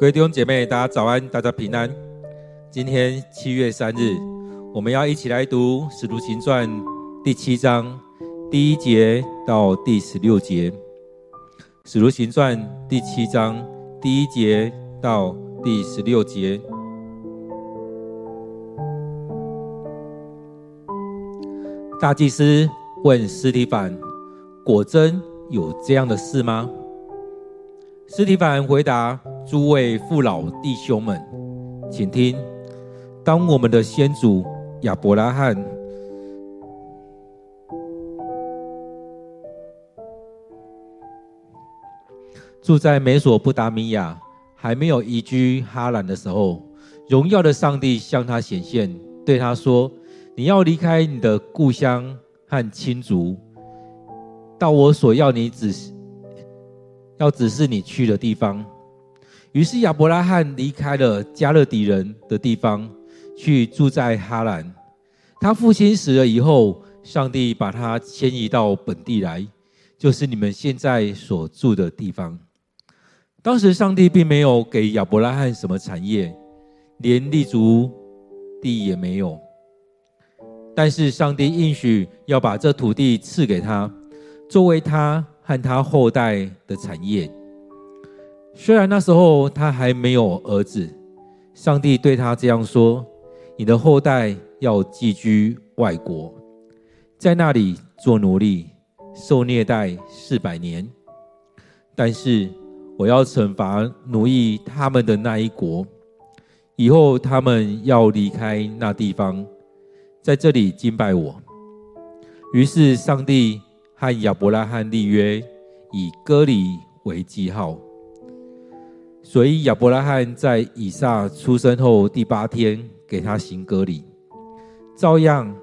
各位弟兄姐妹，大家早安，大家平安。今天七月三日，我们要一起来读《使徒行传》第七章第一节到第十六节。《使徒行传》第七章第一节到第十六节。大祭司问司提反：“果真有这样的事吗？”司提反回答：“诸位父老弟兄们，请听。当我们的先祖亚伯拉罕住在美索不达米亚，还没有移居哈兰的时候，荣耀的上帝向他显现，对他说。”你要离开你的故乡和亲族，到我所要你指、要指示你去的地方。于是亚伯拉罕离开了迦勒底人的地方，去住在哈兰。他父亲死了以后，上帝把他迁移到本地来，就是你们现在所住的地方。当时上帝并没有给亚伯拉罕什么产业，连立足地也没有。但是上帝应许要把这土地赐给他，作为他和他后代的产业。虽然那时候他还没有儿子，上帝对他这样说：“你的后代要寄居外国，在那里做奴隶，受虐待四百年。但是我要惩罚奴役他们的那一国，以后他们要离开那地方。”在这里敬拜我。于是上帝和亚伯拉罕立约，以割礼为记号。所以亚伯拉罕在以撒出生后第八天给他行割礼，照样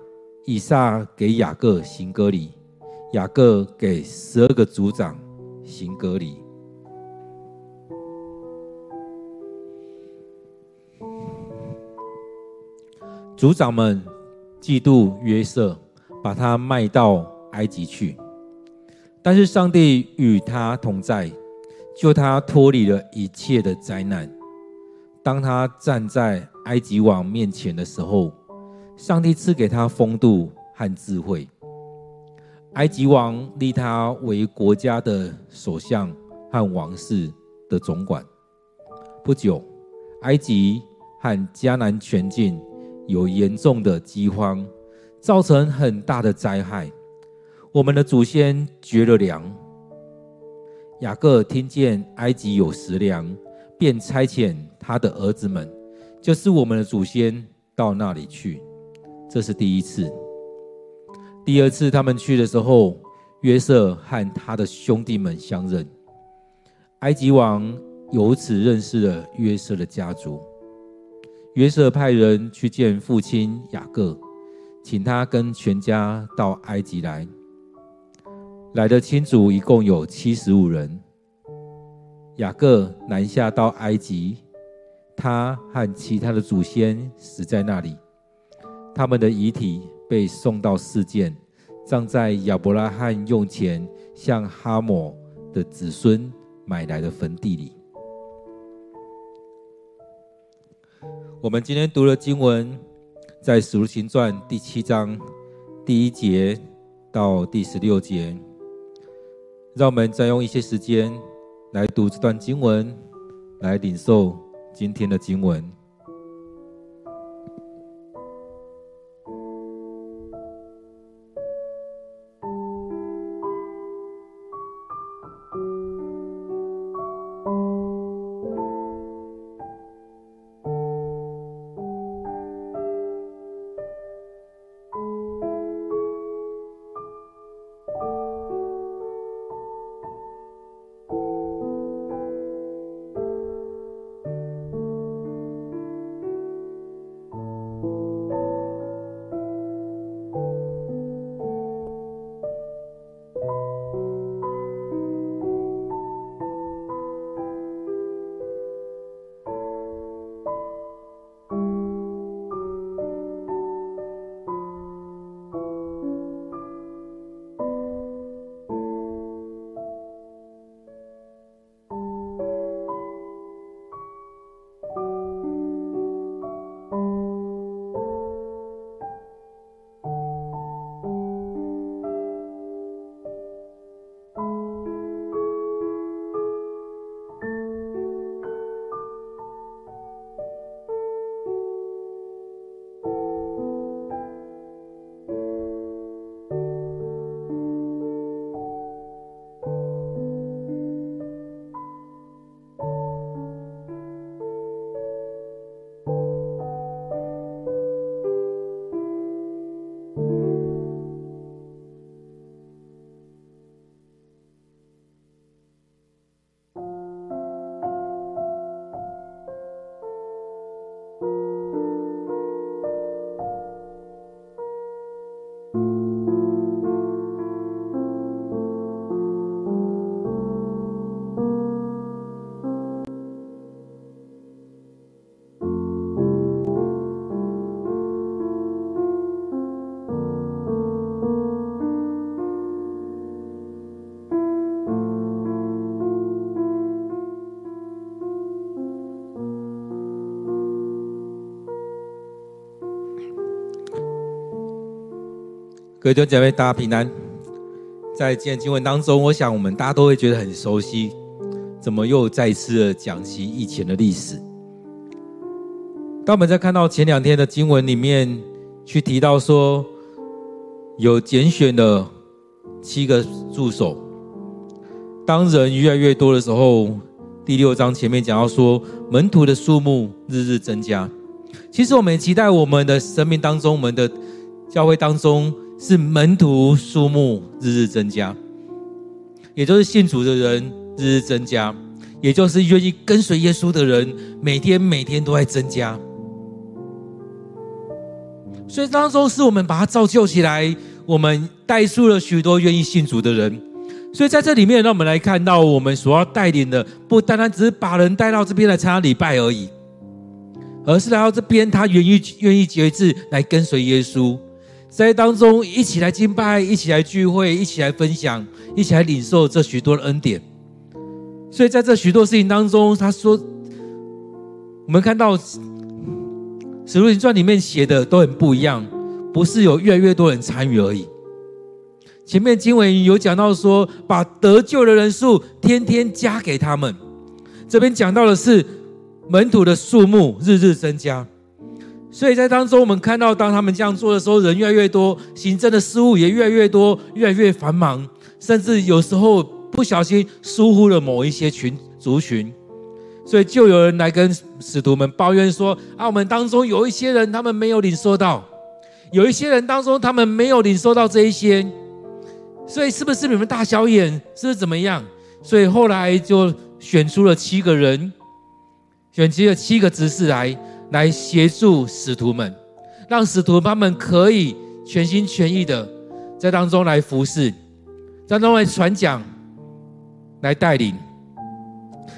以撒给雅各行割礼，雅各给十二个族长行割礼。族长们。嫉妒约瑟，把他卖到埃及去。但是上帝与他同在，救他脱离了一切的灾难。当他站在埃及王面前的时候，上帝赐给他风度和智慧。埃及王立他为国家的首相和王室的总管。不久，埃及和迦南全境。有严重的饥荒，造成很大的灾害。我们的祖先绝了粮。雅各听见埃及有食粮，便差遣他的儿子们，就是我们的祖先，到那里去。这是第一次。第二次他们去的时候，约瑟和他的兄弟们相认。埃及王由此认识了约瑟的家族。约瑟派人去见父亲雅各，请他跟全家到埃及来。来的亲族一共有七十五人。雅各南下到埃及，他和其他的祖先死在那里，他们的遗体被送到示剑，葬在亚伯拉罕用钱向哈姆的子孙买来的坟地里。我们今天读的经文，在《使徒行传》第七章第一节到第十六节。让我们再用一些时间来读这段经文，来领受今天的经文。各位弟兄姐妹，大家平安。在今天经文当中，我想我们大家都会觉得很熟悉。怎么又再次的讲起以前的历史？当我们在看到前两天的经文里面，去提到说有拣选的七个助手。当人越来越多的时候，第六章前面讲到说门徒的数目日日增加。其实我们也期待我们的生命当中，我们的教会当中。是门徒数目日日增加，也就是信主的人日日增加，也就是愿意跟随耶稣的人每天每天都在增加。所以当中是我们把他造就起来，我们带出了许多愿意信主的人。所以在这里面，让我们来看到我们所要带领的，不单单只是把人带到这边来参加礼拜而已，而是来到这边，他愿意愿意决志来跟随耶稣。在当中一起来敬拜，一起来聚会，一起来分享，一起来领受这许多的恩典。所以在这许多事情当中，他说，我们看到《使徒行传》里面写的都很不一样，不是有越来越多人参与而已。前面经文有讲到说，把得救的人数天天加给他们。这边讲到的是门徒的数目日日增加。所以在当中，我们看到，当他们这样做的时候，人越来越多，行政的事务也越来越多，越来越繁忙，甚至有时候不小心疏忽了某一些群族群，所以就有人来跟使徒们抱怨说：“啊，我们当中有一些人，他们没有领受到；有一些人当中，他们没有领受到这一些。所以，是不是你们大小眼？是不是怎么样？所以后来就选出了七个人，选出了七个执事来。”来协助使徒们，让使徒他们可以全心全意的在当中来服侍，在当中来传讲，来带领。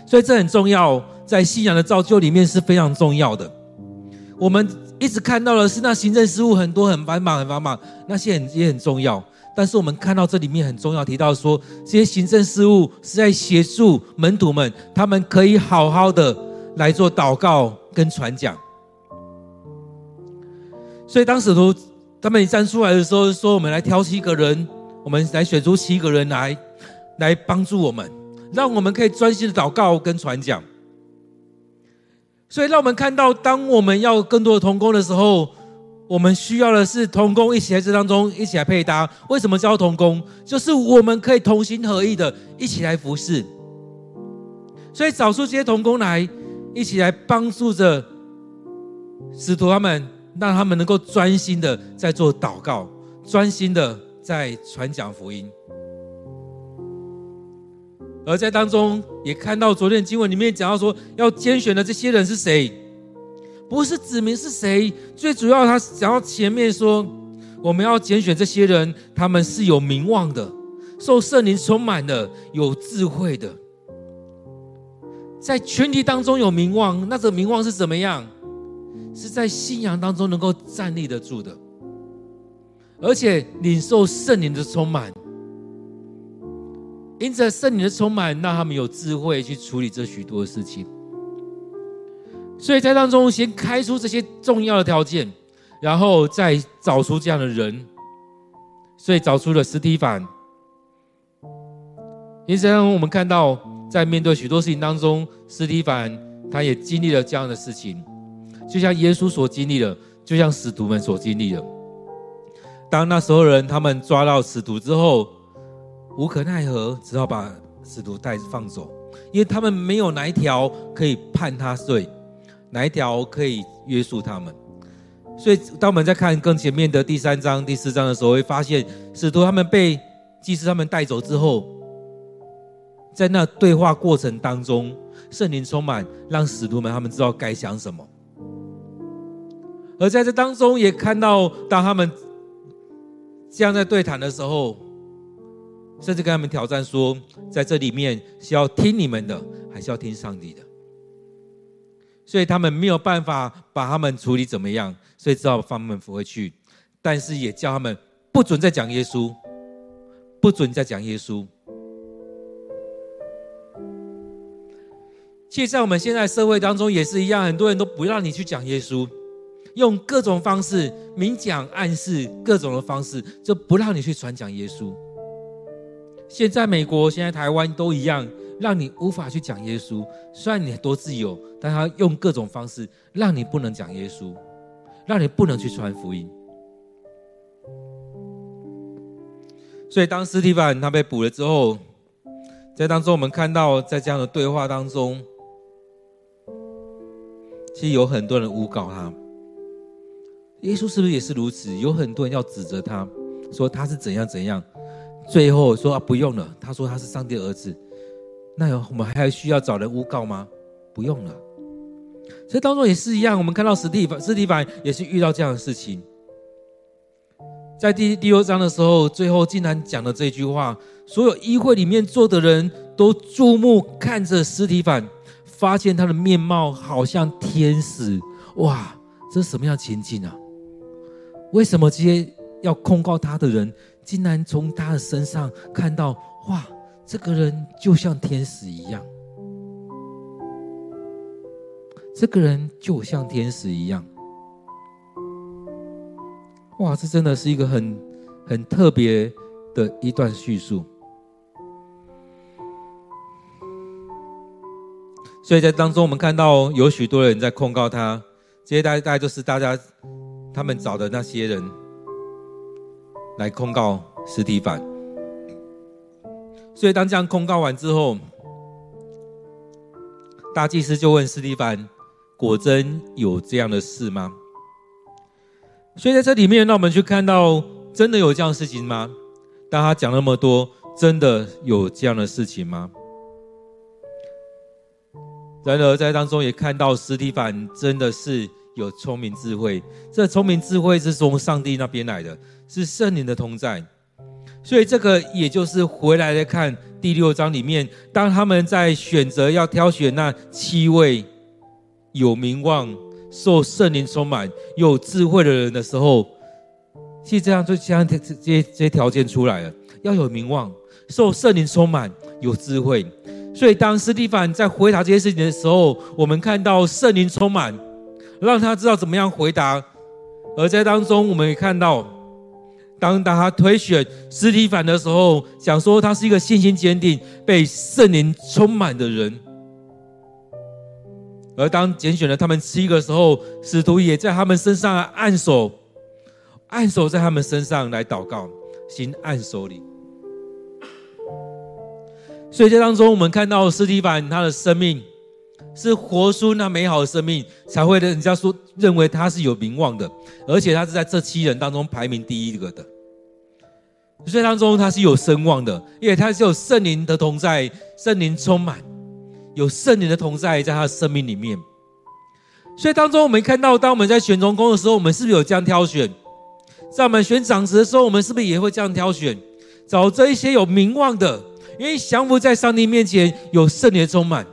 所以这很重要，在信仰的造就里面是非常重要的。我们一直看到的是那行政事务很多、很繁忙、很繁忙，那些很也很重要。但是我们看到这里面很重要，提到说这些行政事务是在协助门徒们，他们可以好好的来做祷告。跟传讲，所以当使徒他们一站出来的时候，说：“我们来挑七个人，我们来选出七个人来，来帮助我们，让我们可以专心的祷告跟传讲。”所以，让我们看到，当我们要更多的同工的时候，我们需要的是同工一起在这当中一起来配搭。为什么叫同工？就是我们可以同心合意的一起来服侍。所以，找出这些同工来。一起来帮助着使徒他们，让他们能够专心的在做祷告，专心的在传讲福音。而在当中也看到昨天经文里面讲到说，要拣选的这些人是谁？不是指明是谁，最主要他讲到前面说，我们要拣选这些人，他们是有名望的，受圣灵充满的，有智慧的。在群体当中有名望，那这名望是怎么样？是在信仰当中能够站立得住的，而且领受圣灵的充满，因着圣灵的充满，让他们有智慧去处理这许多的事情。所以在当中先开出这些重要的条件，然后再找出这样的人，所以找出了司提反。因此，我们看到。在面对许多事情当中，斯蒂凡他也经历了这样的事情，就像耶稣所经历的，就像使徒们所经历的。当那时候人他们抓到使徒之后，无可奈何，只好把使徒带放走，因为他们没有哪一条可以判他罪，哪一条可以约束他们。所以，当我们在看更前面的第三章、第四章的时候，会发现使徒他们被祭司他们带走之后。在那对话过程当中，圣灵充满，让使徒们他们知道该想什么。而在这当中，也看到当他们这样在对谈的时候，甚至跟他们挑战说，在这里面是要听你们的，还是要听上帝的？所以他们没有办法把他们处理怎么样，所以只好放他们回去。但是也叫他们不准再讲耶稣，不准再讲耶稣。其实，在我们现在社会当中也是一样，很多人都不让你去讲耶稣，用各种方式明讲暗示，各种的方式就不让你去传讲耶稣。现在美国、现在台湾都一样，让你无法去讲耶稣。虽然你多自由，但他用各种方式让你不能讲耶稣，让你不能去传福音。所以当司提反他被捕了之后，在当中我们看到，在这样的对话当中，其实有很多人诬告他。耶稣是不是也是如此？有很多人要指责他，说他是怎样怎样。最后说啊，不用了。他说他是上帝儿子，那我们还需要找人诬告吗？不用了。所以当中也是一样，我们看到司提反，司提反也是遇到这样的事情。在第第六章的时候，最后竟然讲了这句话：所有议会里面坐的人都注目看着司提反，发现他的面貌好像天使。哇，这是什么样的情景啊？为什么这些要控告他的人？竟然从他的身上看到，哇，这个人就像天使一样，这个人就像天使一样，哇，这真的是一个很很特别的一段叙述。所以在当中，我们看到有许多人在控告他，这些大概大概就是大家他们找的那些人。来控告司提凡，所以当这样控告完之后，大祭司就问司提凡：“果真有这样的事吗？”所以在这里面，让我们去看到，真的有这样的事情吗？当他讲那么多，真的有这样的事情吗？然而在当中也看到司提反真的是有聪明智慧，这聪明智慧是从上帝那边来的。是圣灵的同在，所以这个也就是回来来看第六章里面，当他们在选择要挑选那七位有名望、受圣灵充满、有智慧的人的时候，其实这样就将这些这些条件出来了：要有名望、受圣灵充满、有智慧。所以当斯蒂凡在回答这些事情的时候，我们看到圣灵充满，让他知道怎么样回答；而在当中，我们也看到。当当他推选斯蒂凡的时候，想说他是一个信心坚定、被圣灵充满的人。而当拣选了他们七个时候，使徒也在他们身上按手，按手在他们身上来祷告，行按手礼。所以这当中，我们看到司提反他的生命。是活出那美好的生命，才会人家说认为他是有名望的，而且他是在这七人当中排名第一个的。所以当中他是有声望的，因为他是有圣灵的同在，圣灵充满，有圣灵的同在在他的生命里面。所以当中我们看到，当我们在选中公的时候，我们是不是有这样挑选？在我们选长子的时候，我们是不是也会这样挑选？找这一些有名望的，因为降服在上帝面前，有圣灵的充满。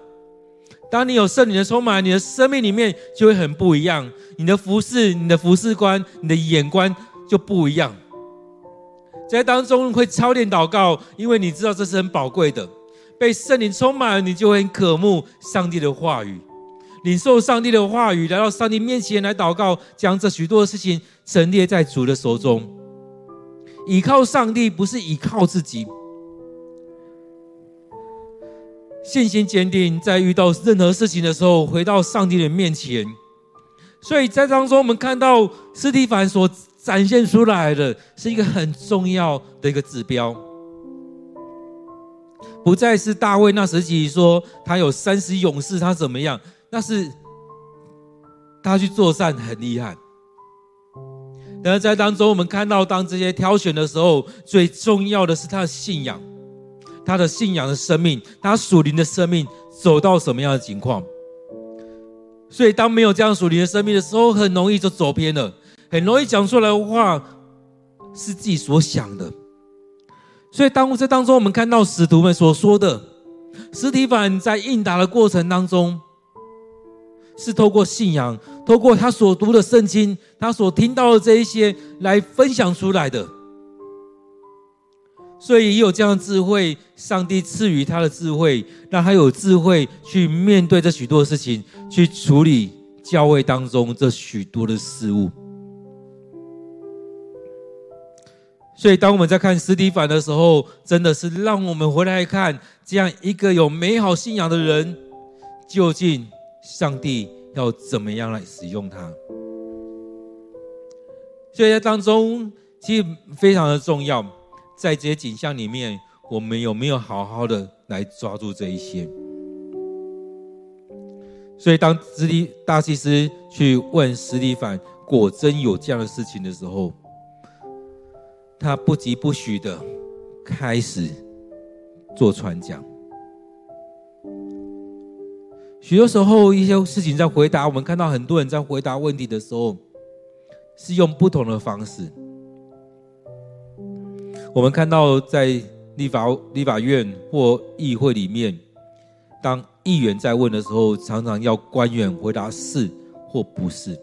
当你有圣灵的充满，你的生命里面就会很不一样。你的服侍、你的服侍观、你的眼光就不一样。在当中会操练祷告，因为你知道这是很宝贵的。被圣灵充满，你就会很渴慕上帝的话语，领受上帝的话语，来到上帝面前来祷告，将这许多的事情陈列在主的手中。倚靠上帝不是倚靠自己。信心坚定，在遇到任何事情的时候，回到上帝的面前。所以在当中，我们看到斯蒂凡所展现出来的是一个很重要的一个指标，不再是大卫那时期说他有三十勇士，他怎么样？那是他去作战很厉害。但是在当中，我们看到当这些挑选的时候，最重要的是他的信仰。他的信仰的生命，他属灵的生命走到什么样的情况？所以，当没有这样属灵的生命的时候，很容易就走偏了，很容易讲出来的话是自己所想的。所以，当这当中，我们看到使徒们所说的，司提反在应答的过程当中，是透过信仰，透过他所读的圣经，他所听到的这一些来分享出来的。所以也有这样的智慧，上帝赐予他的智慧，让他有智慧去面对这许多的事情，去处理教会当中这许多的事物。所以，当我们在看司提反的时候，真的是让我们回来看这样一个有美好信仰的人，究竟上帝要怎么样来使用他？所以在当中，其实非常的重要，在这些景象里面，我们有没有好好的来抓住这一些？所以，当司提大祭司去问司提反，果真有这样的事情的时候，他不疾不徐的开始做传讲。许多时候，一些事情在回答，我们看到很多人在回答问题的时候，是用不同的方式。我们看到在立法立法院或议会里面，当议员在问的时候，常常要官员回答是或不是。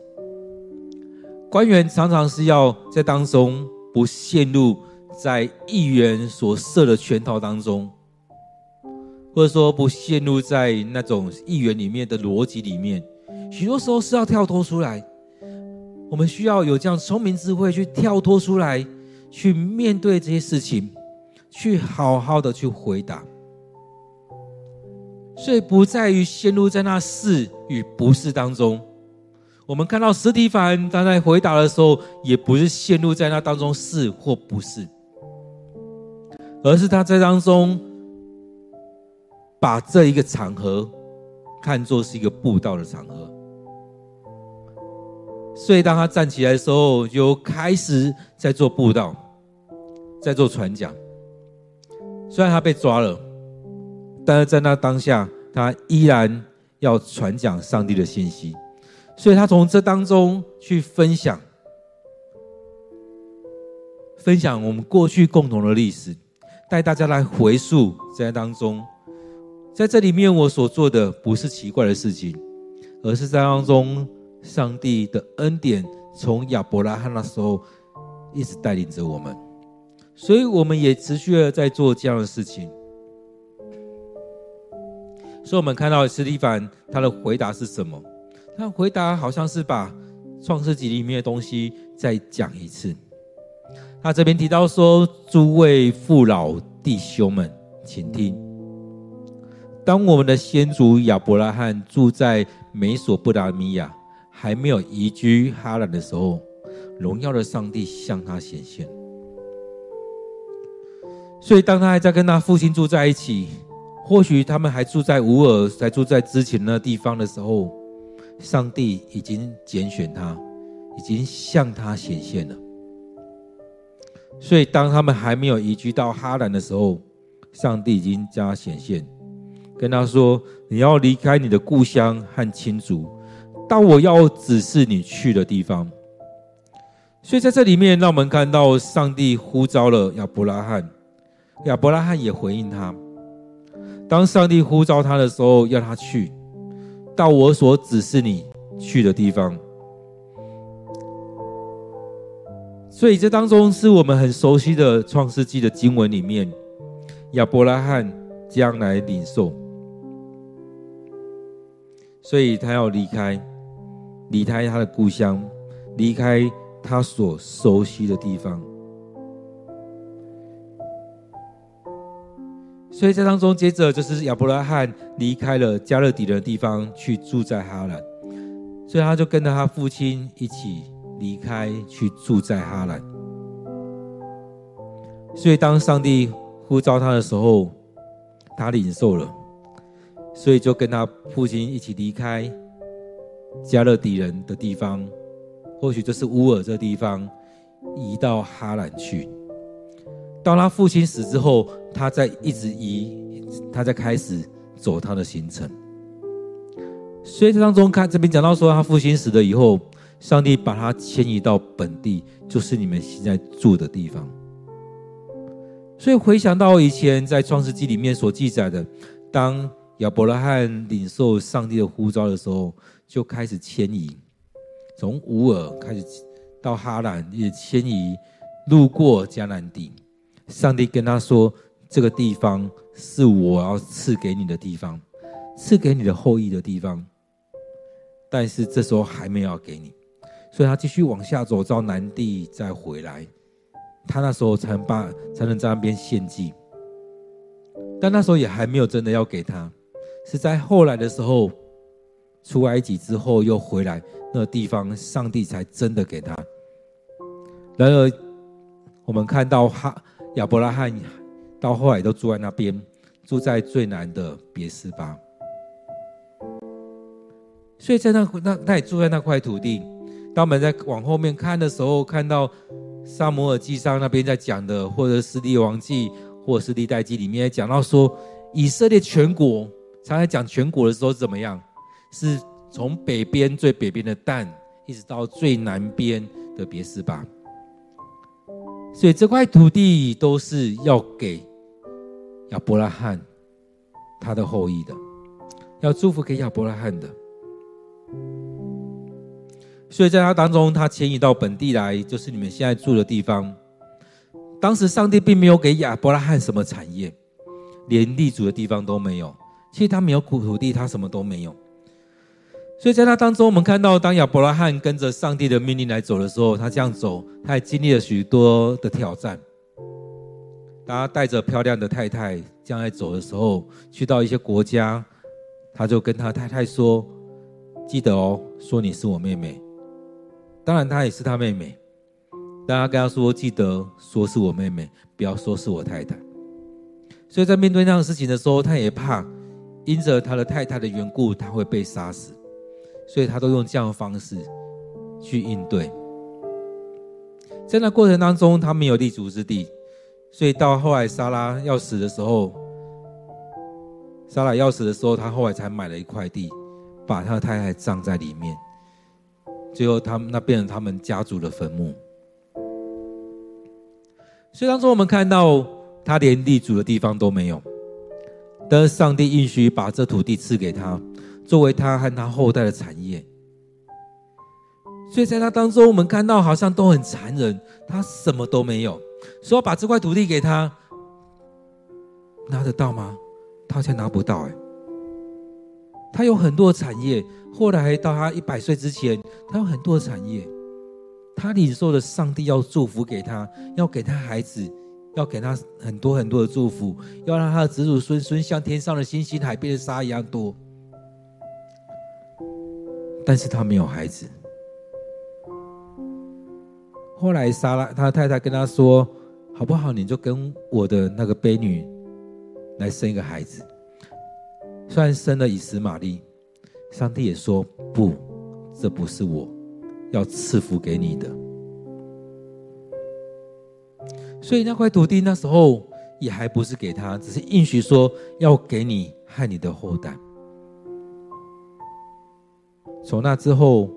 官员常常是要在当中。不陷入在议员所设的圈套当中，或者说不陷入在那种议员里面的逻辑里面，许多时候是要跳脱出来。我们需要有这样聪明智慧去跳脱出来，去面对这些事情，去好好的去回答。所以不在于陷入在那是与不是当中。我们看到司提反他在回答的时候，也不是陷入在那当中是或不是，而是他在当中把这一个场合看作是一个布道的场合。所以当他站起来的时候，就开始在做布道，在做传讲。虽然他被抓了，但是在那当下，他依然要传讲上帝的信息。所以他从这当中去分享，分享我们过去共同的历史，带大家来回溯在当中，在这里面我所做的不是奇怪的事情，而是在当中上帝的恩典从亚伯拉罕那时候一直带领着我们，所以我们也持续的在做这样的事情。所以我们看到斯蒂凡他的回答是什么？他回答好像是把创世纪里面的东西再讲一次。他这边提到说：“诸位父老弟兄们，请听。当我们的先祖亚伯拉罕住在美索不达米亚，还没有移居哈兰的时候，荣耀的上帝向他显现。所以，当他还在跟他父亲住在一起，或许他们还住在乌尔，才住在之前那地方的时候。”上帝已经拣选他，已经向他显现了。所以，当他们还没有移居到哈兰的时候，上帝已经将他显现，跟他说：“你要离开你的故乡和亲族，到我要指示你去的地方。”所以，在这里面，让我们看到上帝呼召了亚伯拉罕，亚伯拉罕也回应他。当上帝呼召他的时候，要他去。到我所指示你去的地方，所以这当中是我们很熟悉的创世纪的经文里面，亚伯拉罕将来领受，所以他要离开，离开他的故乡，离开他所熟悉的地方。所以，在当中，接着就是亚伯拉罕离开了迦勒底人的地方，去住在哈兰。所以，他就跟着他父亲一起离开，去住在哈兰。所以，当上帝呼召他的时候，他领受了，所以就跟他父亲一起离开迦勒底人的地方，或许就是乌尔这地方，移到哈兰去。当他父亲死之后，他在一直移，他在开始走他的行程。所以这当中看这边讲到说，他父亲死了以后，上帝把他迁移到本地，就是你们现在住的地方。所以回想到以前在创世纪里面所记载的，当亚伯拉罕领受上帝的呼召的时候，就开始迁移，从乌尔开始到哈兰，也迁移，路过迦南地。上帝跟他说：“这个地方是我要赐给你的地方，赐给你的后裔的地方。但是这时候还没有要给你，所以他继续往下走到南地再回来，他那时候才能把才能在那边献祭。但那时候也还没有真的要给他，是在后来的时候出埃及之后又回来那地方，上帝才真的给他。然而，我们看到哈亚伯拉罕到后来都住在那边，住在最南的别是巴。所以在那那他也住在那块土地。当我们在往后面看的时候，看到撒摩尔记上那边在讲的，或者是列王记。或者是历代记里面讲到说，以色列全国，常常讲全国的时候怎么样？是从北边最北边的蛋，一直到最南边的别是巴。所以这块土地都是要给亚伯拉罕他的后裔的，要祝福给亚伯拉罕的。所以在他当中，他迁移到本地来，就是你们现在住的地方。当时上帝并没有给亚伯拉罕什么产业，连立足的地方都没有。其实他没有苦土地，他什么都没有。所以在那当中，我们看到，当亚伯拉罕跟着上帝的命令来走的时候，他这样走，他也经历了许多的挑战。当他带着漂亮的太太这样来走的时候，去到一些国家，他就跟他太太说：“记得哦，说你是我妹妹。”当然，他也是他妹妹。大家跟他说：“记得说是我妹妹，不要说是我太太。”所以在面对那样的事情的时候，他也怕因着他的太太的缘故，他会被杀死，所以他都用这样的方式去应对。在那过程当中，他没有立足之地，所以到后来莎拉要死的时候，莎拉要死的时候，他后来才买了一块地，把他的太太葬在里面。最后，他们那变成他们家族的坟墓。所以当中我们看到他连立足的地方都没有，但是上帝应许把这土地赐给他，作为他和他后代的产业。所以在他当中，我们看到好像都很残忍，他什么都没有，说把这块土地给他，拿得到吗？他好像拿不到哎。他有很多产业，后来到他一百岁之前，他有很多产业。他领受的上帝要祝福给他，要给他孩子，要给他很多很多的祝福，要让他的子子孙孙像天上的星星、海边的沙一样多。但是他没有孩子。后来莎拉他太太跟他说：“好不好？你就跟我的那个婢女来生一个孩子。”虽然生了以实玛利，上帝也说：“不，这不是我。”要赐福给你的，所以那块土地那时候也还不是给他，只是应许说要给你和你的后代。从那之后，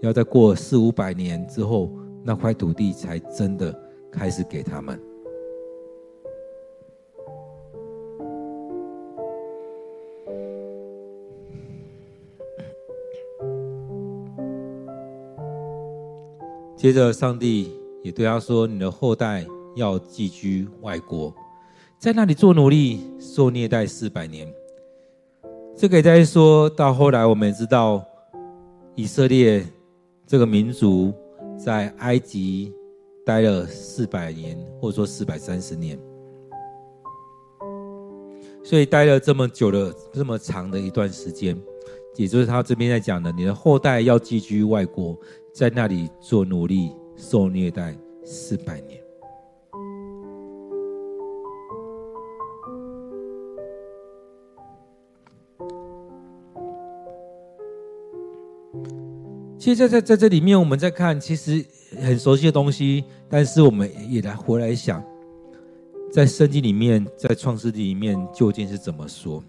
要再过四五百年之后，那块土地才真的开始给他们。接着，上帝也对他说：“你的后代要寄居外国，在那里做奴隶，受虐待四百年。”这个也在说到后来，我们也知道以色列这个民族在埃及待了四百年，或者说四百三十年，所以待了这么久的、这么长的一段时间，也就是他这边在讲的：“你的后代要寄居外国。”在那里做奴隶，受虐待四百年。其实在，在在这里面，我们在看，其实很熟悉的东西，但是我们也来回来想，在圣经里面，在创世纪里面究竟是怎么说？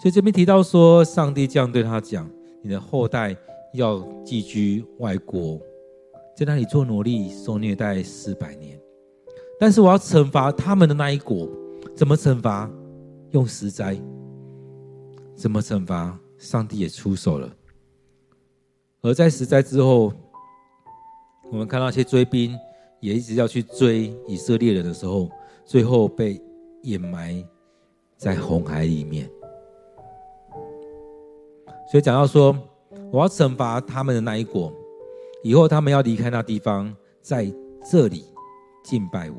所以这边提到说，上帝这样对他讲：“你的后代。”要寄居外国，在那里做奴隶，受虐待四百年。但是我要惩罚他们的那一国，怎么惩罚？用十灾。怎么惩罚？上帝也出手了。而在十灾之后，我们看到一些追兵也一直要去追以色列人的时候，最后被掩埋在红海里面。所以讲到说。我要惩罚他们的那一国，以后他们要离开那地方，在这里敬拜我。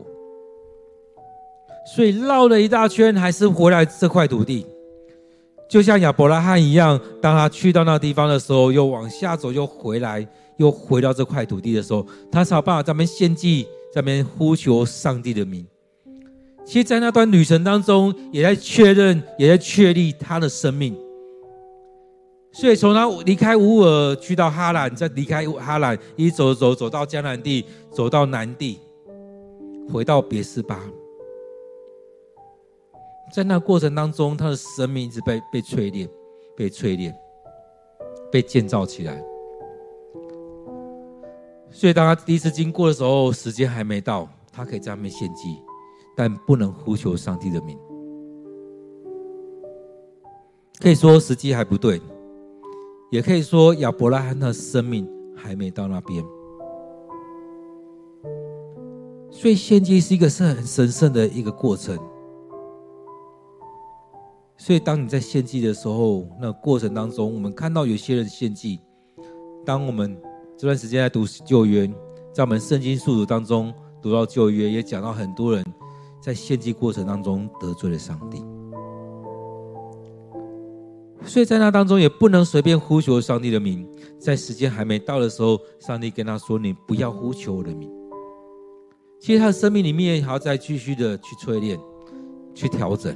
所以绕了一大圈，还是回来这块土地，就像亚伯拉罕一样，当他去到那地方的时候，又往下走，又回来，又回到这块土地的时候，他才有办法在那边献祭，在那边呼求上帝的名。其实，在那段旅程当中，也在确认，也在确立他的生命。所以，从他离开乌尔去到哈兰，再离开哈兰，一走走走到迦南地，走到南地，回到别斯巴。在那过程当中，他的生命一直被被淬炼，被淬炼，被建造起来。所以，当他第一次经过的时候，时间还没到，他可以在那边献祭。但不能呼求上帝的名，可以说时机还不对，也可以说亚伯拉罕的生命还没到那边。所以献祭是一个是很神圣的一个过程。所以当你在献祭的时候，那过程当中，我们看到有些人献祭。当我们这段时间在读旧约，在我们圣经速读当中读到旧约，也讲到很多人。在献祭过程当中得罪了上帝，所以在那当中也不能随便呼求上帝的名。在时间还没到的时候，上帝跟他说：“你不要呼求我的名。”其实他的生命里面还要再继续的去淬炼、去调整。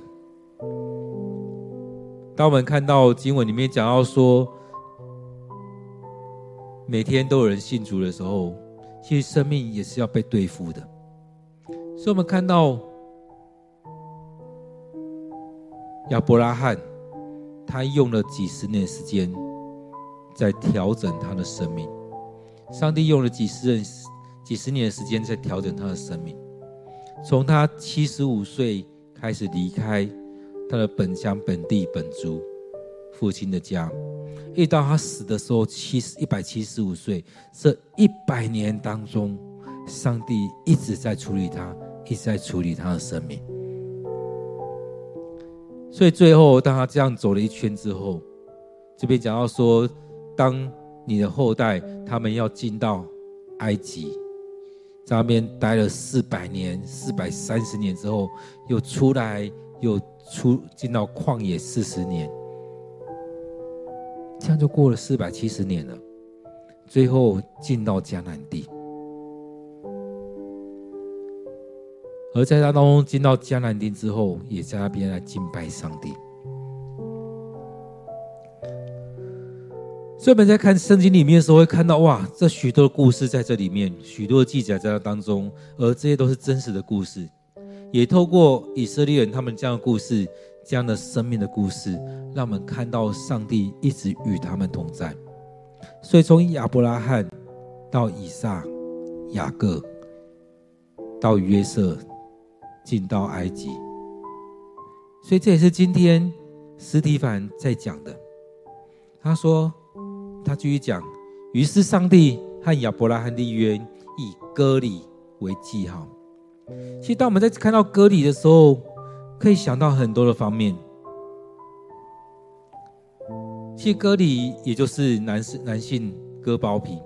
当我们看到经文里面讲到说，每天都有人信主的时候，其实生命也是要被对付的。所以，我们看到。亚伯拉罕，他用了几十年时间在调整他的生命。上帝用了几十年、几十年的时间在调整他的生命。从他七十五岁开始离开他的本乡、本地、本族、父亲的家，一直到他死的时候，七十一百七十五岁。这一百年当中，上帝一直在处理他，一直在处理他的生命。所以最后，当他这样走了一圈之后，这边讲到说，当你的后代他们要进到埃及，在那边待了四百年、四百三十年之后，又出来，又出进到旷野四十年，这样就过了四百七十年了，最后进到迦南地。而在他当中进到迦南地之后，也在那边来敬拜上帝。所以我们在看圣经里面的时候，会看到哇，这许多故事在这里面，许多记载在当中，而这些都是真实的故事。也透过以色列人他们这样的故事，这样的生命的故事，让我们看到上帝一直与他们同在。所以从亚伯拉罕到以撒、雅各到约瑟。进到埃及，所以这也是今天司提凡在讲的。他说，他继续讲，于是上帝和亚伯拉罕的约，以割礼为记号。其实，当我们在看到割礼的时候，可以想到很多的方面。其实，割礼也就是男性男性割包皮，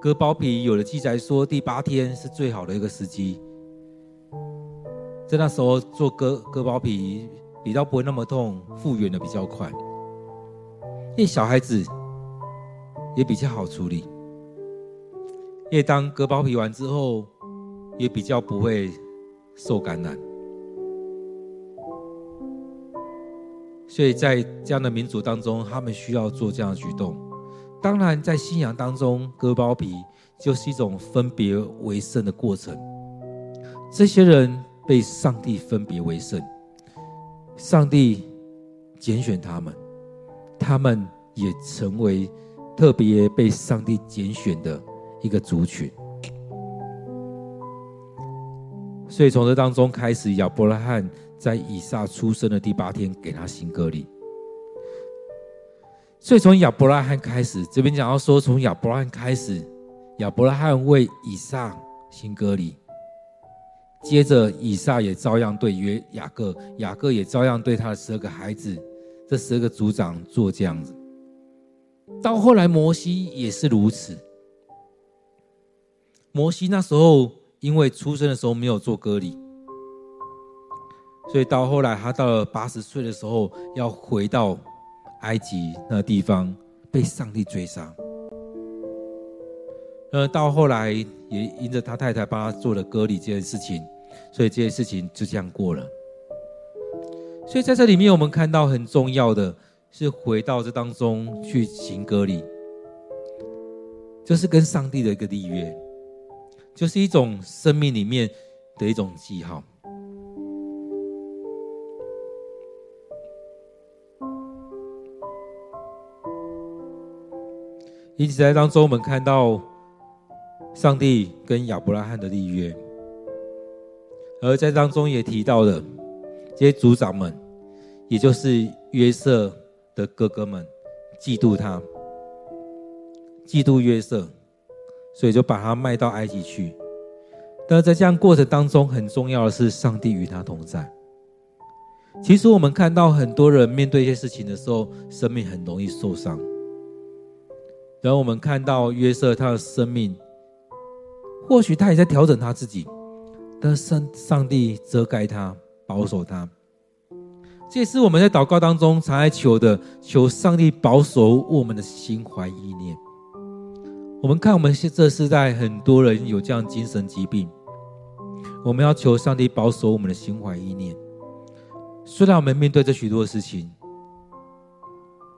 割包皮有的记载说，第八天是最好的一个时机。在那时候做割割包皮比较不会那么痛，复原的比较快。因为小孩子也比较好处理，因为当割包皮完之后，也比较不会受感染。所以在这样的民族当中，他们需要做这样的举动。当然，在信仰当中，割包皮就是一种分别为圣的过程。这些人。被上帝分别为圣，上帝拣选他们，他们也成为特别被上帝拣选的一个族群。所以从这当中开始，亚伯拉罕在以撒出生的第八天给他行割礼。所以从亚伯拉罕开始，这边讲到说，从亚伯拉罕开始，亚伯拉罕为以撒行割礼。接着，以撒也照样对约雅各，雅各也照样对他的十二个孩子，这十二个族长做这样子。到后来摩西也是如此。摩西那时候因为出生的时候没有做割礼，所以到后来他到了八十岁的时候要回到埃及那地方，被上帝追杀。呃，到后来也因着他太太帮他做了割礼这件事情，所以这件事情就这样过了。所以在这里面，我们看到很重要的是回到这当中去行割礼，就是跟上帝的一个立约，就是一种生命里面的一种记号。因此，在当中我们看到上帝跟亚伯拉罕的立约，而在当中也提到了。这些族长们，也就是约瑟的哥哥们，嫉妒他，嫉妒约瑟，所以就把他卖到埃及去。但是在这样过程当中，很重要的是上帝与他同在。其实我们看到很多人面对一些事情的时候，生命很容易受伤。然后我们看到约瑟他的生命，或许他也在调整他自己，但上上帝遮盖他。保守他，这也是我们在祷告当中常爱求的，求上帝保守我们的心怀意念。我们看我们现这世代很多人有这样精神疾病，我们要求上帝保守我们的心怀意念。虽然我们面对着许多事情，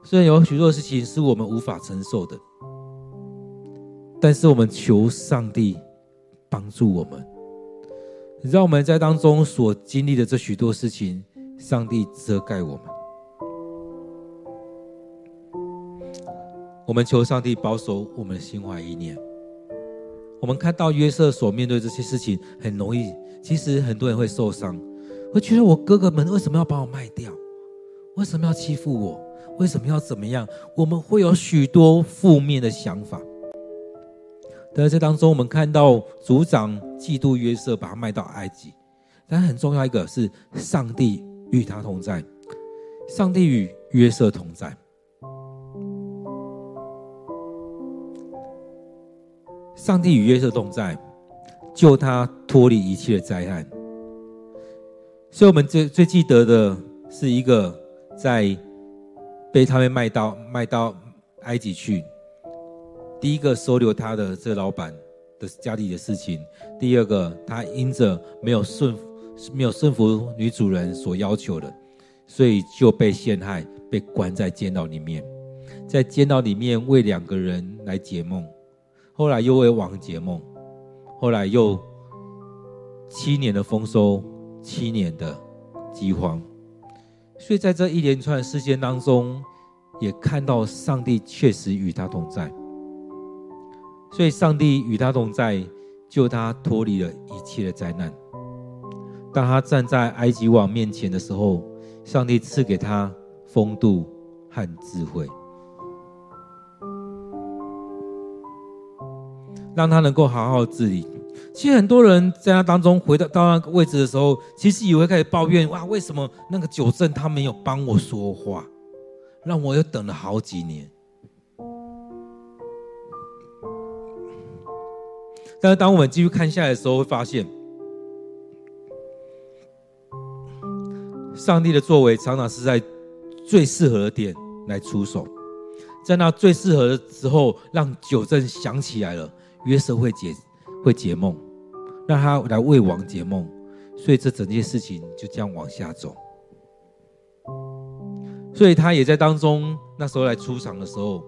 虽然有许多事情是我们无法承受的，但是我们求上帝帮助我们。让我们在当中所经历的这许多事情，上帝遮盖我们。我们求上帝保守我们的心怀意念。我们看到约瑟所面对这些事情，很容易，其实很多人会受伤，会觉得我哥哥们为什么要把我卖掉？为什么要欺负我？为什么要怎么样？我们会有许多负面的想法。但在这当中，我们看到族长嫉妒约瑟，把他卖到埃及。但很重要一个是，上帝与他同在，上帝与约瑟同在，上帝与约瑟同在，救他脱离一切的灾害。所以，我们最最记得的是一个在被他们卖到卖到埃及去。第一个收留他的这老板的家里的事情，第二个他因着没有顺没有顺服女主人所要求的，所以就被陷害，被关在监牢里面，在监牢里面为两个人来解梦，后来又为王解梦，后来又七年的丰收，七年的饥荒，所以在这一连串事件当中，也看到上帝确实与他同在。所以，上帝与他同在，救他脱离了一切的灾难。当他站在埃及王面前的时候，上帝赐给他风度和智慧，让他能够好好治理。其实，很多人在他当中回到到那个位置的时候，其实也会开始抱怨：哇，为什么那个酒政他没有帮我说话，让我又等了好几年。但是，当我们继续看下来的时候，会发现，上帝的作为常常是在最适合的点来出手，在那最适合的时候，让酒政想起来了，约瑟会解会解梦，让他来为王解梦，所以这整件事情就这样往下走。所以他也在当中那时候来出场的时候，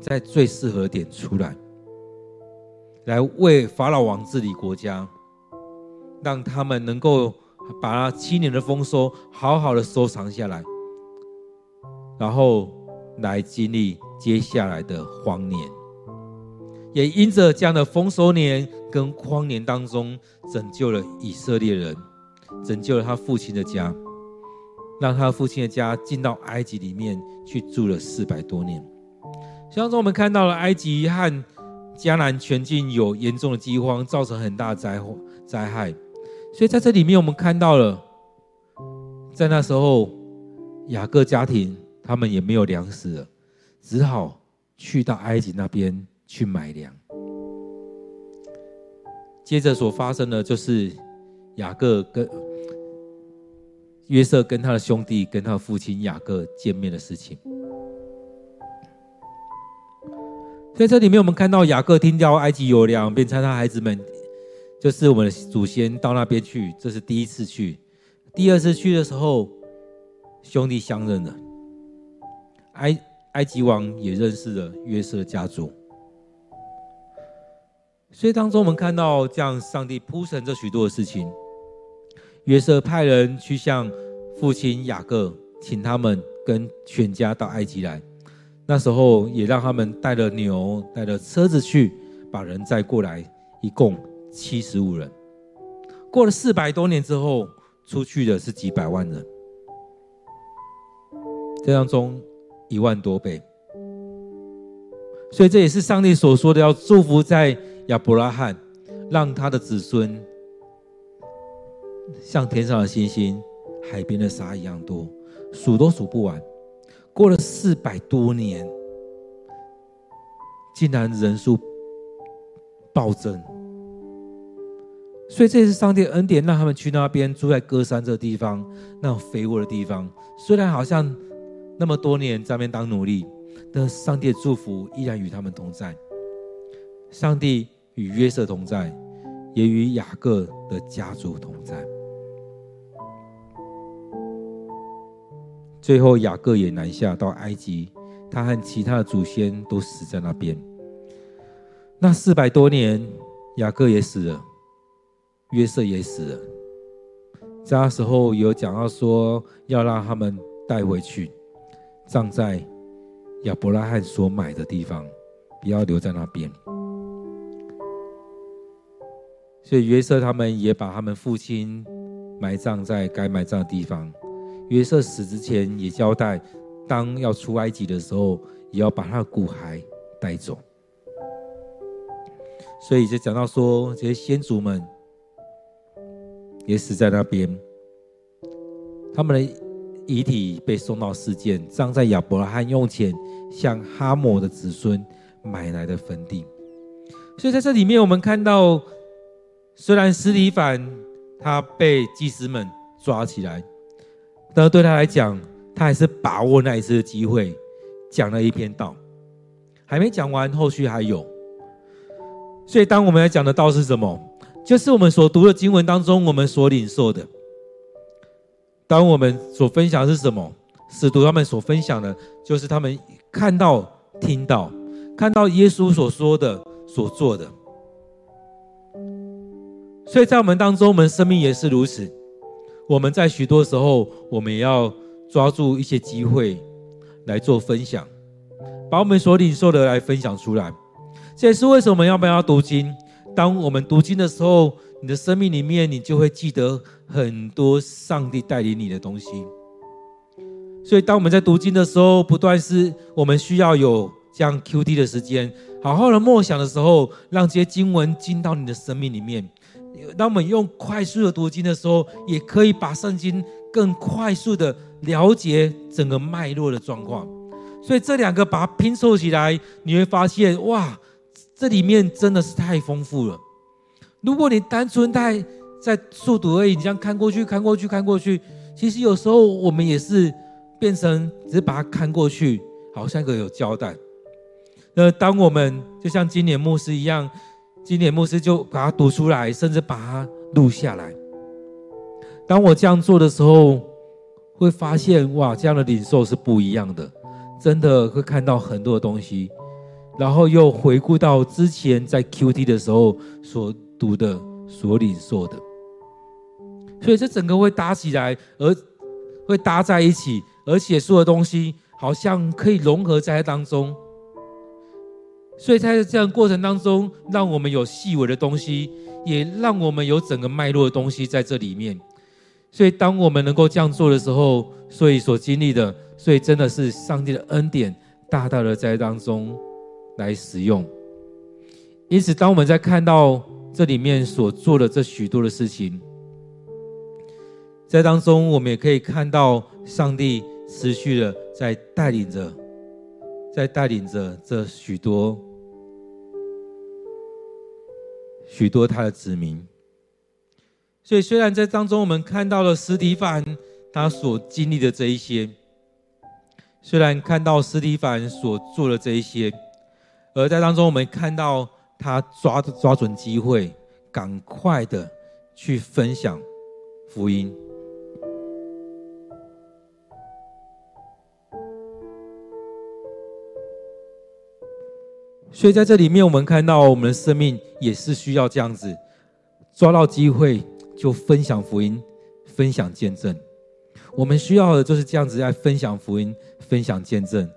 在最适合点出来。来为法老王治理国家，让他们能够把那七年的丰收好好的收藏下来，然后来经历接下来的荒年，也因着这样的丰收年跟荒年当中，拯救了以色列人，拯救了他父亲的家，让他父亲的家进到埃及里面去住了四百多年。当中我们看到了埃及和。迦南全境有严重的饥荒，造成很大的灾灾害，所以在这里面我们看到了，在那时候雅各家庭他们也没有粮食了，只好去到埃及那边去买粮。接着所发生的就是雅各跟约瑟跟他的兄弟跟他的父亲雅各见面的事情。在这里面，我们看到雅各听到埃及有粮，便差他孩子们，就是我们的祖先到那边去。这是第一次去，第二次去的时候，兄弟相认了。埃埃及王也认识了约瑟家族。所以当中，我们看到这样，上帝铺陈这许多的事情。约瑟派人去向父亲雅各，请他们跟全家到埃及来。那时候也让他们带了牛，带了车子去，把人载过来，一共七十五人。过了四百多年之后，出去的是几百万人。这当中一万多倍。所以这也是上帝所说的，要祝福在。亚伯拉罕让他的子孙像天上的星星、海边的沙一样多，数都数不完。过了四百多年，竟然人数暴增。所以这也是上帝恩典，让他们去那边住在歌山这地方，那种肥沃的地方。虽然好像那么多年在那边当奴隶，但上帝的祝福依然与他们同在。上帝。与约瑟同在，也与雅各的家族同在。最后，雅各也南下到埃及，他和其他的祖先都死在那边。那四百多年，雅各也死了，约瑟也死了。在那时候有讲到说，要让他们带回去，葬在亚伯拉罕所买的地方，不要留在那边。所以约瑟他们也把他们父亲埋葬在该埋葬的地方。约瑟死之前也交代，当要出埃及的时候，也要把他的骨骸带走。所以就讲到说，这些先祖们也死在那边，他们的遗体被送到示剑，葬在亚伯拉罕用钱向哈摩的子孙买来的坟地。所以在这里面，我们看到。虽然斯提凡他被祭司们抓起来，但对他来讲，他还是把握那一次的机会，讲了一篇道，还没讲完，后续还有。所以，当我们要讲的道是什么？就是我们所读的经文当中，我们所领受的。当我们所分享是什么？使徒他们所分享的，就是他们看到、听到、看到耶稣所说的、所做的。所以在我们当中，我们生命也是如此。我们在许多时候，我们也要抓住一些机会来做分享，把我们所领受的来分享出来。这也是为什么我们要不要读经？当我们读经的时候，你的生命里面，你就会记得很多上帝带领你的东西。所以，当我们在读经的时候，不断是我们需要有这样 QT 的时间，好好的默想的时候，让这些经文进到你的生命里面。当我们用快速的读经的时候，也可以把圣经更快速的了解整个脉络的状况。所以这两个把它拼凑起来，你会发现哇，这里面真的是太丰富了。如果你单纯在在速读而已，你这样看过去、看过去、看过去，其实有时候我们也是变成只是把它看过去，好像一个有交代。那当我们就像今年牧师一样。今年牧师就把它读出来，甚至把它录下来。当我这样做的时候，会发现哇，这样的领受是不一样的，真的会看到很多的东西，然后又回顾到之前在 QT 的时候所读的、所领受的，所以这整个会搭起来，而会搭在一起，而且所有的东西好像可以融合在当中。所以在这样过程当中，让我们有细微的东西，也让我们有整个脉络的东西在这里面。所以当我们能够这样做的时候，所以所经历的，所以真的是上帝的恩典大大的在当中来使用。因此，当我们在看到这里面所做的这许多的事情，在当中我们也可以看到上帝持续的在带领着在带领着这许多许多他的子民。所以，虽然在当中我们看到了司提反他所经历的这一些，虽然看到司提反所做的这一些，而在当中我们看到他抓抓准机会，赶快的去分享福音。所以在这里面，我们看到我们的生命也是需要这样子，抓到机会就分享福音，分享见证。我们需要的就是这样子来分享福音，分享见证。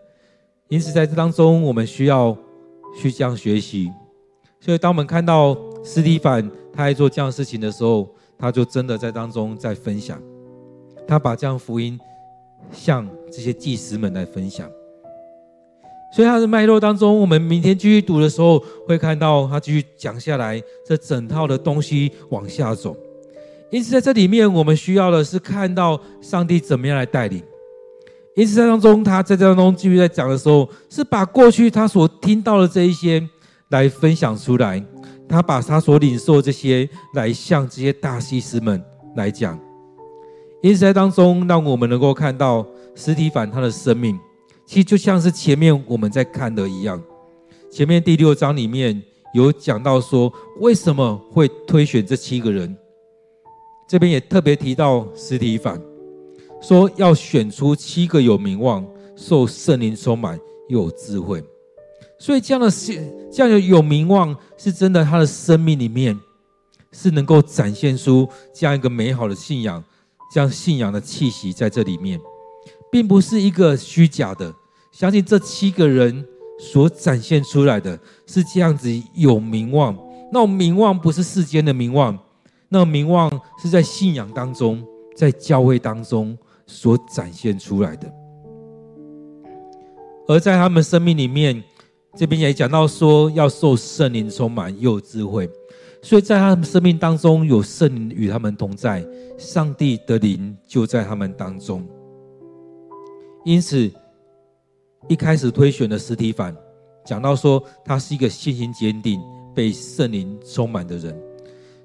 因此，在这当中，我们需要去这样学习。所以，当我们看到斯蒂凡他在做这样事情的时候，他就真的在当中在分享，他把这样福音向这些祭司们来分享。所以他的脉络当中，我们明天继续读的时候，会看到他继续讲下来，这整套的东西往下走。因此，在这里面，我们需要的是看到上帝怎么样来带领。因此，在当中，他在这当中继续在讲的时候，是把过去他所听到的这一些来分享出来，他把他所领受这些来向这些大祭司们来讲。因此，在当中，让我们能够看到实体反他的生命。其实就像是前面我们在看的一样，前面第六章里面有讲到说，为什么会推选这七个人，这边也特别提到实体反，说要选出七个有名望、受圣灵充满又有智慧，所以这样的信这样的有名望是真的，他的生命里面是能够展现出这样一个美好的信仰，这样信仰的气息在这里面。并不是一个虚假的，相信这七个人所展现出来的是这样子有名望。那名望不是世间的名望，那名望是在信仰当中，在教会当中所展现出来的。而在他们生命里面，这边也讲到说要受圣灵充满，又有智慧。所以在他们生命当中有圣灵与他们同在，上帝的灵就在他们当中。因此，一开始推选的司提反，讲到说他是一个信心坚定、被圣灵充满的人，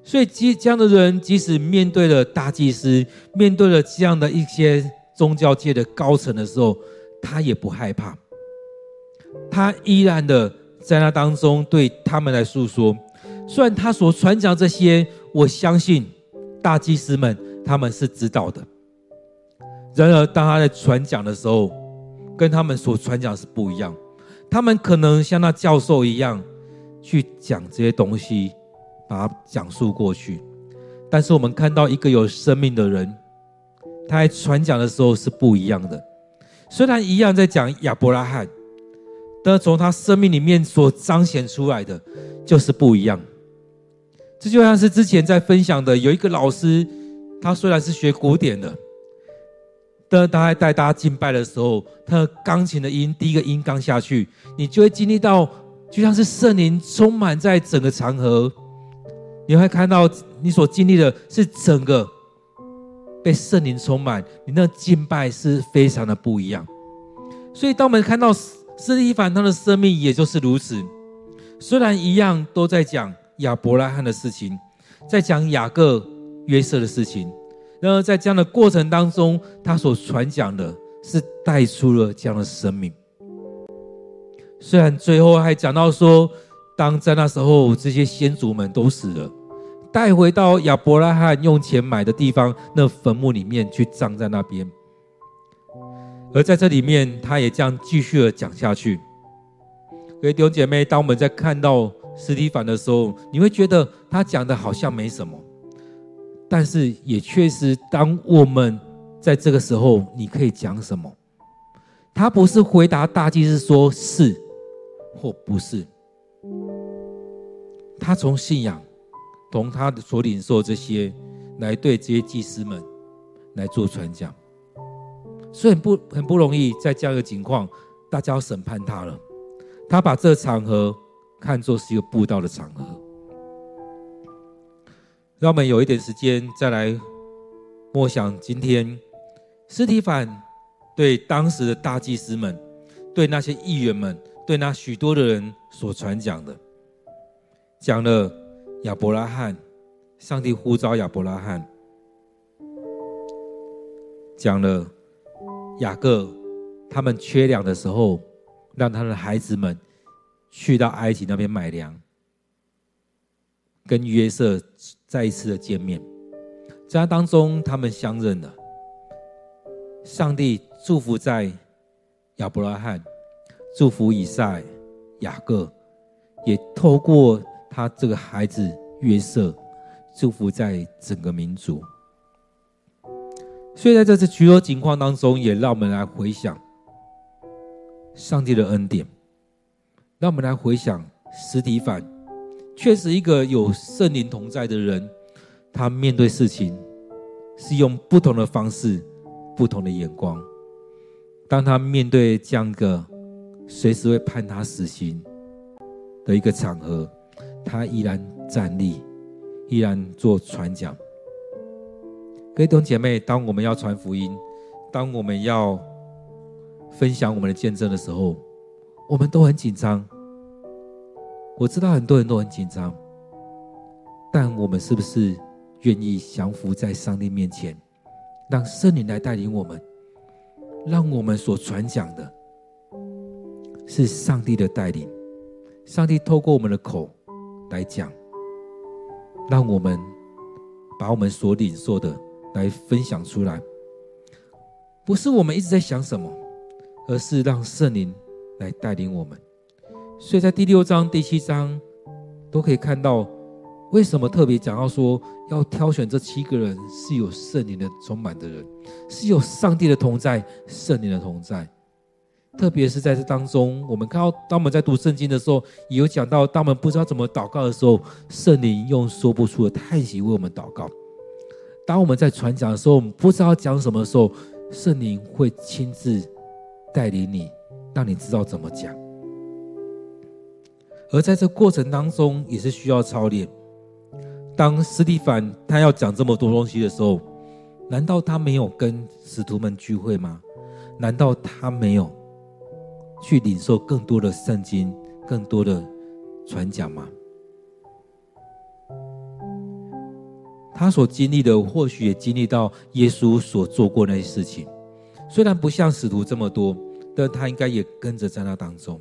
所以即这样的人，即使面对了大祭司，面对了这样的一些宗教界的高层的时候，他也不害怕，他依然的在那当中对他们来诉说。虽然他所传讲这些，我相信大祭司们他们是知道的。然而，当他在传讲的时候，跟他们所传讲是不一样。他们可能像那教授一样去讲这些东西，把它讲述过去。但是，我们看到一个有生命的人，他在传讲的时候是不一样的。虽然一样在讲亚伯拉罕，但从他生命里面所彰显出来的就是不一样。这就像是之前在分享的，有一个老师，他虽然是学古典的。当他在带大家敬拜的时候，他的钢琴的音，第一个音刚下去，你就会经历到，就像是圣灵充满在整个长河，你会看到你所经历的是整个被圣灵充满，你那敬拜是非常的不一样。所以，当我们看到斯蒂凡他的生命也就是如此，虽然一样都在讲亚伯拉罕的事情，在讲雅各约瑟的事情。然而，在这样的过程当中，他所传讲的是带出了这样的生命。虽然最后还讲到说，当在那时候这些先祖们都死了，带回到亚伯拉罕用钱买的地方，那坟墓里面去葬在那边。而在这里面，他也这样继续的讲下去。各位弟兄姐妹，当我们在看到斯提凡的时候，你会觉得他讲的好像没什么。但是也确实，当我们在这个时候，你可以讲什么？他不是回答大祭司说是或不是，他从信仰，从他的所领受这些，来对这些祭司们来做传讲。所以很不很不容易，在这样一个情况，大家要审判他了。他把这场合看作是一个布道的场合。让我们有一点时间再来默想今天，斯提反对当时的大祭司们，对那些议员们，对那许多的人所传讲的，讲了亚伯拉罕，上帝呼召亚伯拉罕，讲了雅各，他们缺粮的时候，让他的孩子们去到埃及那边买粮，跟约瑟再一次的见面，在那当中他们相认了，上帝祝福在亚伯拉罕，祝福以赛、雅各，也透过他这个孩子约瑟，祝福在整个民族。所以在这次许多情况当中，也让我们来回想上帝的恩典，让我们来回想司提反，确实一个有圣灵同在的人，他面对事情是用不同的方式、不同的眼光。当他面对这样一个随时会判他死刑的一个场合，他依然站立，依然做传讲。各位弟兄姐妹，当我们要传福音，当我们要分享我们的见证的时候，我们都很紧张。我知道很多人都很紧张，但我们是不是愿意降服在上帝面前，让圣灵来带领我们？让我们所传讲的是上帝的带领，上帝透过我们的口来讲，让我们把我们所领受的来分享出来，不是我们一直在想什么，而是让圣灵来带领我们。所以在第六章、第七章都可以看到。为什么特别讲到说要挑选这七个人是有圣灵的充满的人，是有上帝的同在、圣灵的同在？特别是在这当中，我们看到当我们在读圣经的时候，也有讲到，当我们不知道怎么祷告的时候，圣灵用说不出的叹息为我们祷告；当我们在传讲的时候，我们不知道讲什么的时候，圣灵会亲自带领你，让你知道怎么讲。而在这过程当中，也是需要操练。当斯蒂凡他要讲这么多东西的时候，难道他没有跟使徒们聚会吗？难道他没有去领受更多的圣经、更多的传讲吗？他所经历的，或许也经历到耶稣所做过那些事情，虽然不像使徒这么多，但他应该也跟着在那当中。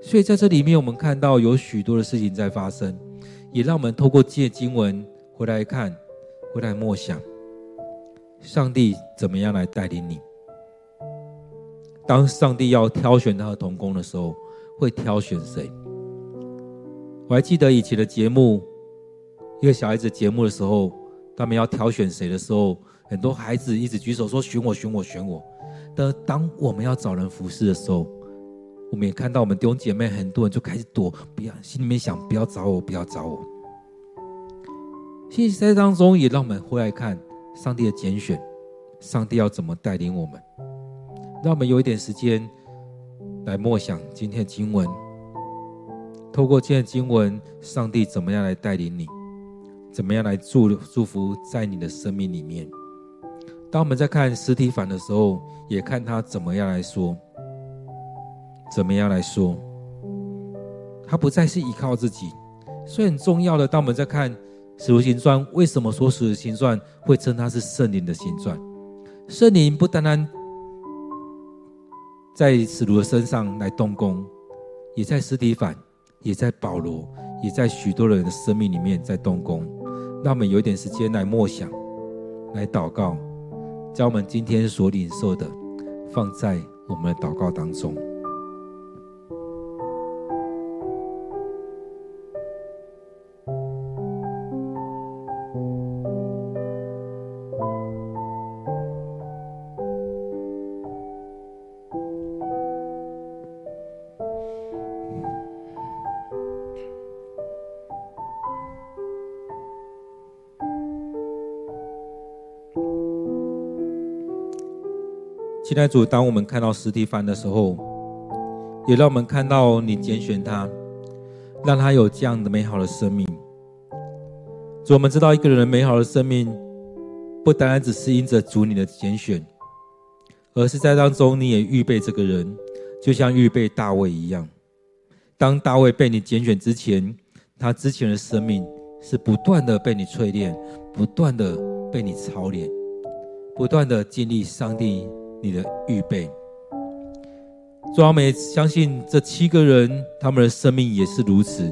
所以在这里面，我们看到有许多的事情在发生。也让我们透过借经文回来看，回来默想，上帝怎么样来带领你？当上帝要挑选他的童工的时候，会挑选谁？我还记得以前的节目，一个小孩子节目的时候，他们要挑选谁的时候，很多孩子一直举手说选我，选我，选我。但当我们要找人服侍的时候，我们也看到，我们弟兄姐妹很多人就开始躲，不要心里面想，不要找我，不要找我。其实，在当中也让我们回来看上帝的拣选，上帝要怎么带领我们。让我们有一点时间来默想今天的经文，透过今天的经文，上帝怎么样来带领你，怎么样来祝祝福在你的生命里面。当我们在看实体反的时候，也看他怎么样来说。怎么样来说？他不再是依靠自己，所以很重要的。当我们在看《使徒行传》，为什么说《使徒行传》会称它是圣灵的行传？圣灵不单单在使徒的身上来动工，也在司提反，也在保罗，也在许多人的生命里面在动工。让我们有一点时间来默想，来祷告，将我们今天所领受的放在我们的祷告当中。亲爱主，当我们看到司提反的时候，也让我们看到你拣选他，让他有这样的美好的生命。主，我们知道一个人美好的生命，不单单只是因着主你的拣选，而是在当中你也预备这个人，就像预备大卫一样。当大卫被你拣选之前，他之前的生命是不断的被你淬炼，不断的被你操练，不断的经历上帝你的预备。主啊，我们也相信这七个人他们的生命也是如此。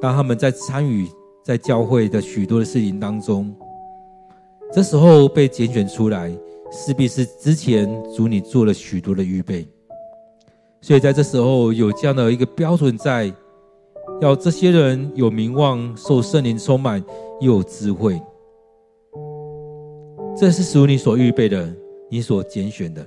当他们在参与在教会的许多的事情当中，这时候被拣选出来，势必是之前主你做了许多的预备。所以在这时候有这样的一个标准在，要这些人有名望、受圣灵充满又有智慧，这是属你所预备的，你所拣选的。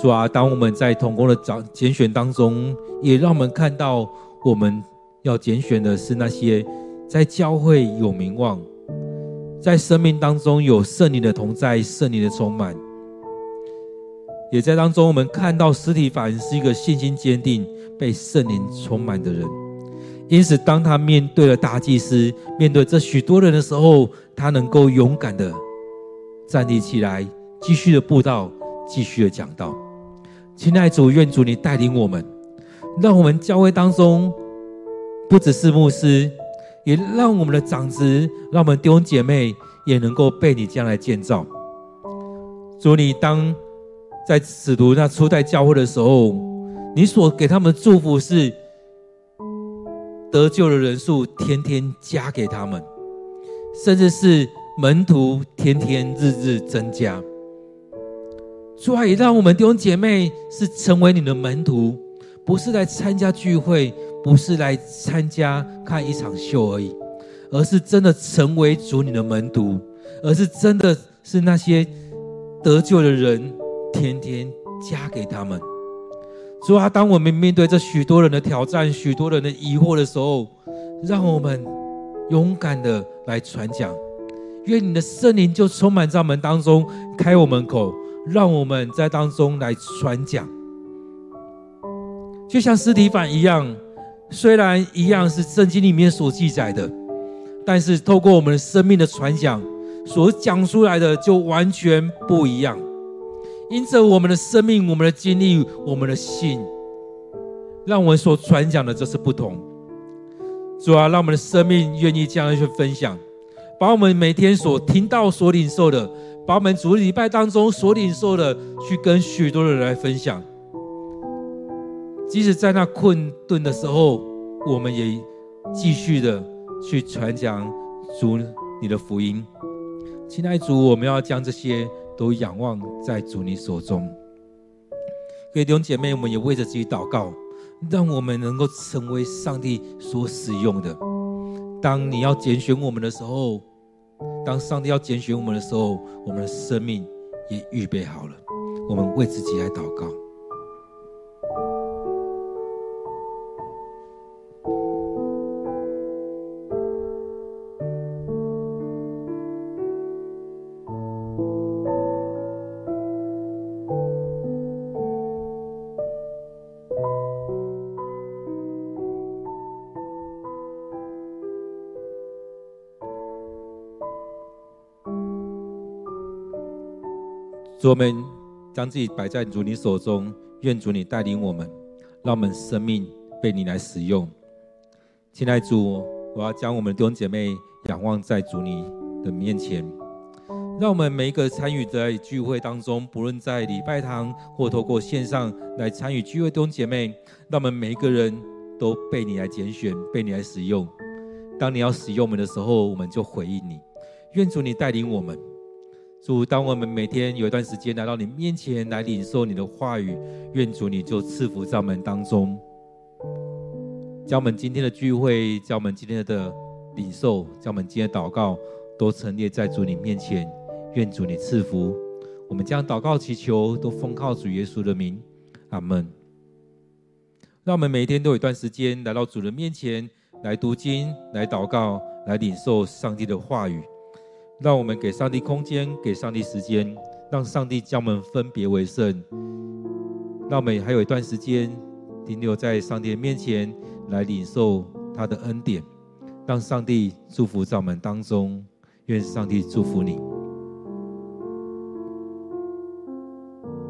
主啊，当我们在同工的拣拣选当中，也让我们看到我们要拣选的是那些在教会有名望，在生命当中有圣灵的同在、圣灵的充满。也在当中，我们看到实体法人是一个信心坚定、被圣灵充满的人。因此，当他面对了大祭司，面对这许多人的时候，他能够勇敢的站立起来，继续的布道，继续的讲道。亲爱的主，愿主你带领我们，让我们教会当中不只是牧师，也让我们的长子，让我们弟兄姐妹也能够被你将来建造。主，你当。在使徒那初代教会的时候，你所给他们的祝福是得救的人数天天加给他们，甚至是门徒天天日日增加。主啊，也让我们弟兄姐妹是成为你的门徒，不是来参加聚会，不是来参加看一场秀而已，而是真的成为主你的门徒，而是真的是那些得救的人。天天加给他们，主啊，当我们面对这许多人的挑战、许多人的疑惑的时候，让我们勇敢的来传讲。愿你的圣灵就充满在我们当中，开我们口，让我们在当中来传讲。就像司提反一样，虽然一样是圣经里面所记载的，但是透过我们的生命的传讲，所讲出来的就完全不一样。因着我们的生命、我们的经历、我们的信，让我们所传讲的就是不同。主啊，让我们的生命愿意这样去分享，把我们每天所听到、所领受的，把我们主礼拜当中所领受的，去跟许多人来分享。即使在那困顿的时候，我们也继续的去传讲主你的福音。亲爱的主，我们要将这些。都仰望在主你手中，各位弟兄姐妹，我们也为着自己祷告，让我们能够成为上帝所使用的。当你要拣选我们的时候，当上帝要拣选我们的时候，我们的生命也预备好了。我们为自己来祷告。我们将自己摆在主你手中，愿主你带领我们，让我们生命被你来使用。亲爱的主，我要将我们的弟兄姐妹仰望在主你的面前，让我们每一个参与在聚会当中，不论在礼拜堂或透过线上来参与聚会的弟兄姐妹，让我们每一个人都被你来拣选，被你来使用。当你要使用我们的时候，我们就回应你。愿主你带领我们。主，当我们每天有一段时间来到你面前来领受你的话语，愿主你就赐福在我们当中，将我们今天的聚会，将我们今天的领受，将我们今天的祷告，都陈列在主你面前，愿主你赐福。我们将祷告祈求都奉靠主耶稣的名，阿门。让我们每天都有一段时间来到主的面前，来读经，来祷告，来领受上帝的话语。让我们给上帝空间，给上帝时间，让上帝将我们分别为圣。让我们还有一段时间停留在上帝的面前，来领受他的恩典。让上帝祝福在我们当中，愿上帝祝福你。